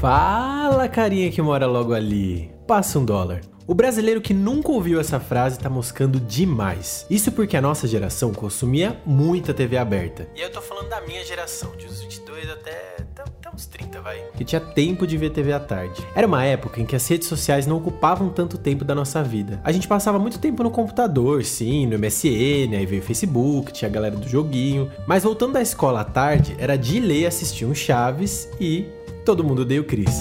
Fala, carinha que mora logo ali. Passa um dólar. O brasileiro que nunca ouviu essa frase tá moscando demais. Isso porque a nossa geração consumia muita TV aberta. E eu tô falando da minha geração, de uns 22 até, até, até uns 30, vai. Que tinha tempo de ver TV à tarde. Era uma época em que as redes sociais não ocupavam tanto tempo da nossa vida. A gente passava muito tempo no computador, sim, no MSN, aí veio o Facebook, tinha a galera do joguinho. Mas voltando da escola à tarde, era de ler assistir um Chaves e todo mundo odeia o Chris.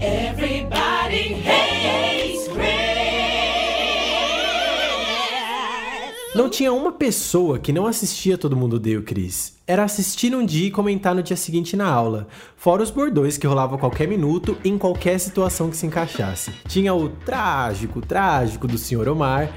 Everybody hates Não tinha uma pessoa que não assistia Todo Mundo Odeia o Chris. Era assistir num dia e comentar no dia seguinte na aula. Fora os bordões que rolavam a qualquer minuto, em qualquer situação que se encaixasse. Tinha o trágico, trágico do Sr. Omar,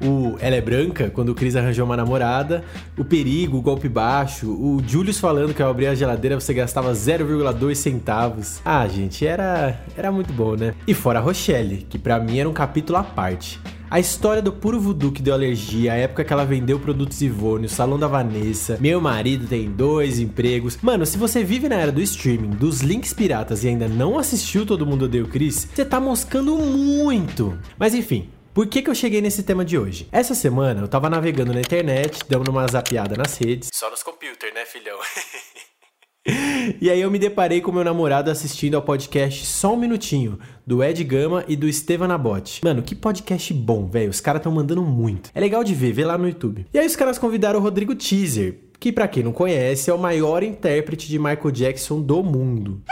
o Ela é Branca, quando o Chris arranjou uma namorada, o Perigo, o Golpe Baixo, o Julius falando que ao abrir a geladeira você gastava 0,2 centavos. Ah, gente, era, era muito bom, né? E fora a Rochelle, que pra mim era um capítulo à parte. A história do puro voodoo que deu alergia, a época que ela vendeu produtos Ivone, o salão da Vanessa, meu marido tem dois empregos. Mano, se você vive na era do streaming, dos links piratas e ainda não assistiu Todo Mundo Odeia o Chris, você tá moscando muito. Mas enfim, por que, que eu cheguei nesse tema de hoje? Essa semana eu tava navegando na internet, dando uma zapiada nas redes. Só nos computers, né, filhão? E aí eu me deparei com meu namorado assistindo ao podcast Só um Minutinho, do Ed Gama e do Estevan Nabote. Mano, que podcast bom, velho. Os caras tão mandando muito. É legal de ver, vê lá no YouTube. E aí os caras convidaram o Rodrigo Teaser, que para quem não conhece é o maior intérprete de Michael Jackson do mundo.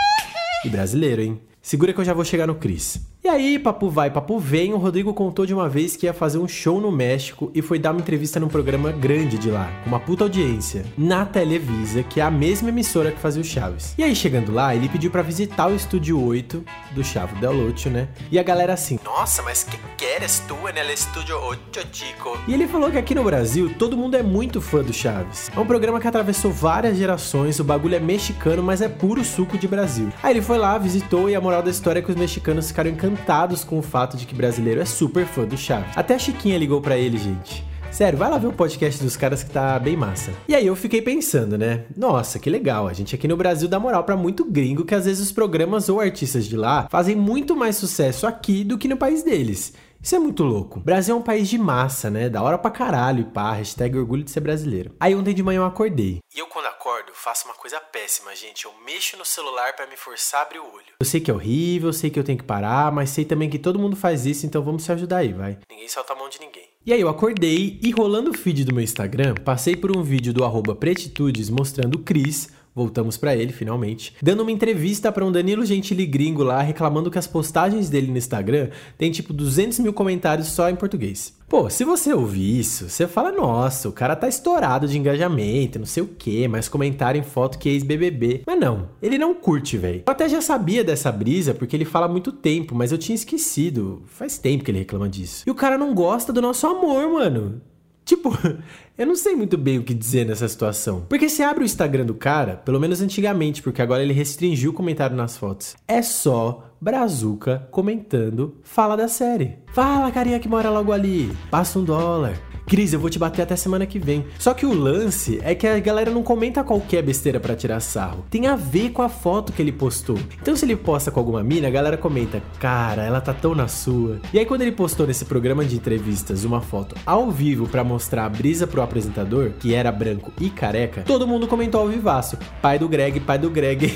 E brasileiro, hein? Segura que eu já vou chegar no Chris. E aí, papo vai, papo vem, o Rodrigo contou de uma vez que ia fazer um show no México e foi dar uma entrevista num programa grande de lá, com uma puta audiência, na Televisa, que é a mesma emissora que fazia o Chaves. E aí, chegando lá, ele pediu para visitar o estúdio 8 do Chavo Del Ocho, né? E a galera assim, nossa, mas que queres tu no estúdio 8, chico? E ele falou que aqui no Brasil, todo mundo é muito fã do Chaves. É um programa que atravessou várias gerações, o bagulho é mexicano, mas é puro suco de Brasil. Aí ele foi lá, visitou e a moral da história é que os mexicanos ficaram encantados encantados com o fato de que brasileiro é super fã do Chaves. Até a Chiquinha ligou para ele, gente. Sério, vai lá ver o podcast dos caras que tá bem massa. E aí eu fiquei pensando, né? Nossa, que legal. A gente aqui no Brasil dá moral para muito gringo que às vezes os programas ou artistas de lá fazem muito mais sucesso aqui do que no país deles. Isso é muito louco. Brasil é um país de massa, né? Da hora pra caralho pá, hashtag orgulho de ser brasileiro. Aí ontem de manhã eu acordei. E eu quando acordo, faço uma coisa péssima, gente. Eu mexo no celular para me forçar a abrir o olho. Eu sei que é horrível, eu sei que eu tenho que parar, mas sei também que todo mundo faz isso, então vamos se ajudar aí, vai. Ninguém solta a mão de ninguém. E aí eu acordei e rolando o feed do meu Instagram, passei por um vídeo do arroba Pretitudes mostrando o Cris, voltamos para ele finalmente, dando uma entrevista para um Danilo Gentili gringo lá, reclamando que as postagens dele no Instagram tem tipo 200 mil comentários só em português. Pô, se você ouvir isso, você fala, nossa, o cara tá estourado de engajamento, não sei o que, mas comentário em foto que é ex-BBB. Mas não, ele não curte, velho. Eu até já sabia dessa brisa, porque ele fala há muito tempo, mas eu tinha esquecido. Faz tempo que ele reclama disso. E o cara não gosta do nosso amor, mano. Tipo, eu não sei muito bem o que dizer nessa situação. Porque se abre o Instagram do cara, pelo menos antigamente, porque agora ele restringiu o comentário nas fotos. É só Brazuca comentando fala da série. Fala, carinha que mora logo ali. Passa um dólar. Cris, eu vou te bater até semana que vem. Só que o lance é que a galera não comenta qualquer besteira para tirar sarro. Tem a ver com a foto que ele postou. Então, se ele posta com alguma mina, a galera comenta: Cara, ela tá tão na sua. E aí, quando ele postou nesse programa de entrevistas uma foto ao vivo para mostrar a brisa pro apresentador, que era branco e careca, todo mundo comentou ao vivaço: Pai do Greg, pai do Greg.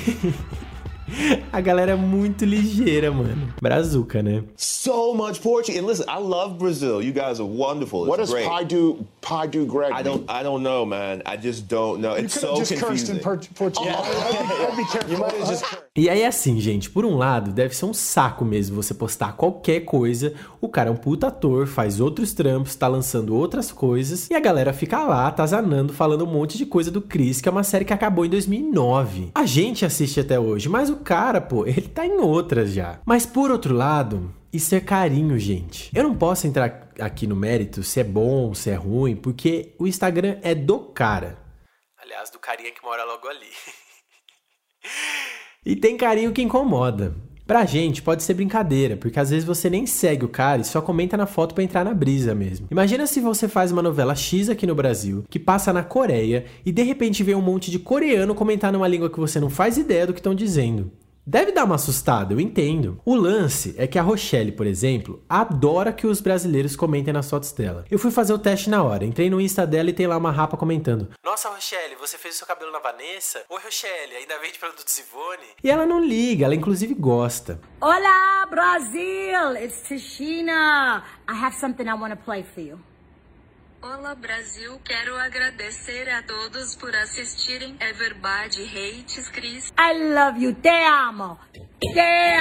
A galera é muito ligeira, mano. Brazuca, né? So much Portuguese. And listen, I love Brazil. You guys are wonderful. It's What does great. Pai do Pai do Greg? I don't. I don't know, man. I just don't know. It's so just confusing. E aí, assim, gente, por um lado, deve ser um saco mesmo você postar qualquer coisa. O cara é um puta ator, faz outros trampos, tá lançando outras coisas. E a galera fica lá, atazanando, falando um monte de coisa do Chris, que é uma série que acabou em 2009. A gente assiste até hoje, mas o cara, pô, ele tá em outras já. Mas por outro lado, isso é carinho, gente. Eu não posso entrar aqui no mérito se é bom, se é ruim, porque o Instagram é do cara. Aliás, do carinha que mora logo ali. E tem carinho que incomoda. Pra gente pode ser brincadeira, porque às vezes você nem segue o cara e só comenta na foto pra entrar na brisa mesmo. Imagina se você faz uma novela X aqui no Brasil, que passa na Coreia, e de repente vem um monte de coreano comentar numa língua que você não faz ideia do que estão dizendo. Deve dar uma assustada, eu entendo. O lance é que a Rochelle, por exemplo, adora que os brasileiros comentem nas fotos dela. Eu fui fazer o teste na hora, entrei no Insta dela e tem lá uma rapa comentando: Nossa, Rochelle, você fez o seu cabelo na Vanessa? Oi, Rochelle, ainda vende produtos Ivone? E ela não liga, ela inclusive gosta. Hola, Brazil! It's Tashina. I have something I want to play for you. Olá Brasil, quero agradecer a todos por assistirem Everybody Hates Chris. I love you. Te amo. Te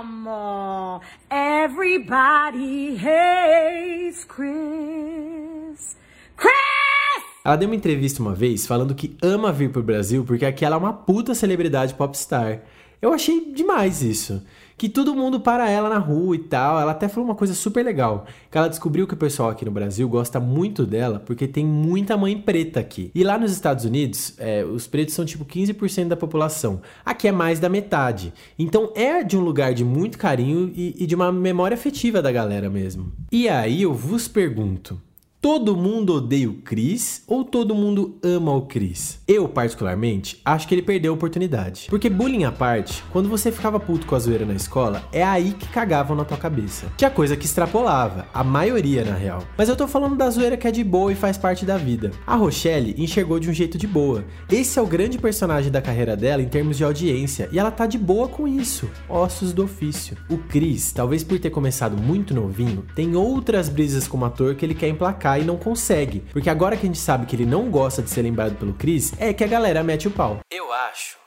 amo. Everybody hates Chris. Chris! Ela deu uma entrevista uma vez falando que ama vir pro Brasil porque aqui ela é uma puta celebridade popstar. Eu achei demais isso. Que todo mundo para ela na rua e tal. Ela até falou uma coisa super legal. Que ela descobriu que o pessoal aqui no Brasil gosta muito dela porque tem muita mãe preta aqui. E lá nos Estados Unidos, é, os pretos são tipo 15% da população. Aqui é mais da metade. Então é de um lugar de muito carinho e, e de uma memória afetiva da galera mesmo. E aí eu vos pergunto. Todo mundo odeia o Chris ou todo mundo ama o Chris? Eu, particularmente, acho que ele perdeu a oportunidade. Porque bullying à parte, quando você ficava puto com a zoeira na escola, é aí que cagavam na tua cabeça. Tinha coisa que extrapolava, a maioria na real. Mas eu tô falando da zoeira que é de boa e faz parte da vida. A Rochelle enxergou de um jeito de boa. Esse é o grande personagem da carreira dela em termos de audiência, e ela tá de boa com isso. Ossos do ofício. O Chris, talvez por ter começado muito novinho, tem outras brisas como ator que ele quer emplacar e não consegue. Porque agora que a gente sabe que ele não gosta de ser lembrado pelo Chris, é que a galera mete o pau. Eu acho,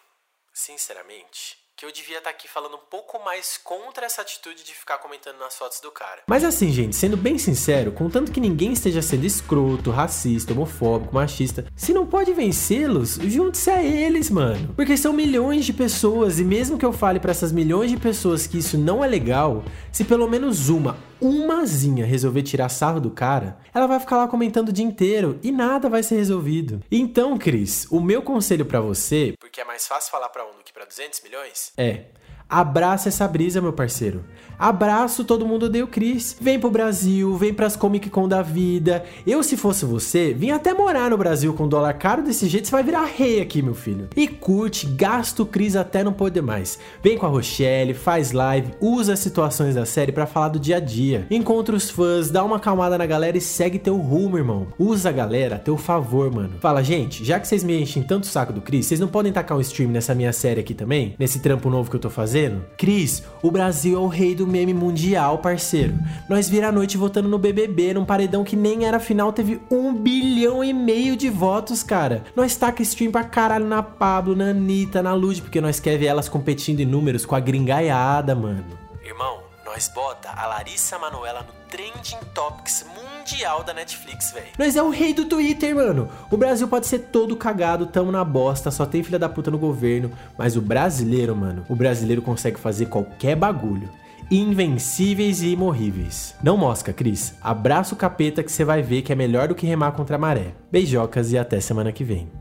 sinceramente, que eu devia estar aqui falando um pouco mais contra essa atitude de ficar comentando nas fotos do cara. Mas assim, gente, sendo bem sincero, contanto que ninguém esteja sendo escroto, racista, homofóbico, machista, se não pode vencê-los, junte-se a eles, mano. Porque são milhões de pessoas e mesmo que eu fale para essas milhões de pessoas que isso não é legal, se pelo menos uma, umazinha resolver tirar sarro do cara, ela vai ficar lá comentando o dia inteiro e nada vai ser resolvido. Então, Cris, o meu conselho para você, porque é mais fácil falar para um do que para 200 milhões, é Abraça essa brisa, meu parceiro. Abraço todo mundo odeia o Chris. Vem pro Brasil, vem pras Comic Con da vida. Eu, se fosse você, vim até morar no Brasil com dólar caro desse jeito, você vai virar rei aqui, meu filho. E curte, gasta o Chris até não poder mais. Vem com a Rochelle, faz live, usa as situações da série para falar do dia a dia. Encontra os fãs, dá uma acalmada na galera e segue teu rumo, irmão. Usa a galera a teu favor, mano. Fala, gente, já que vocês me enchem tanto o saco do Chris, vocês não podem tacar um stream nessa minha série aqui também? Nesse trampo novo que eu tô fazendo? Cris, o Brasil é o rei do meme mundial, parceiro. Nós vira a noite votando no BBB, num paredão que nem era final, teve um bilhão e meio de votos, cara. Nós taca stream pra caralho na Pablo, na Anitta, na Lud, porque nós quer ver elas competindo em números com a gringaiada, mano. Nós bota a Larissa Manoela no Trending Topics mundial da Netflix, velho. Nós é o rei do Twitter, mano. O Brasil pode ser todo cagado, tamo na bosta, só tem filha da puta no governo, mas o brasileiro, mano, o brasileiro consegue fazer qualquer bagulho. Invencíveis e imorríveis. Não mosca, Cris. Abraça o capeta que você vai ver que é melhor do que remar contra a maré. Beijocas e até semana que vem.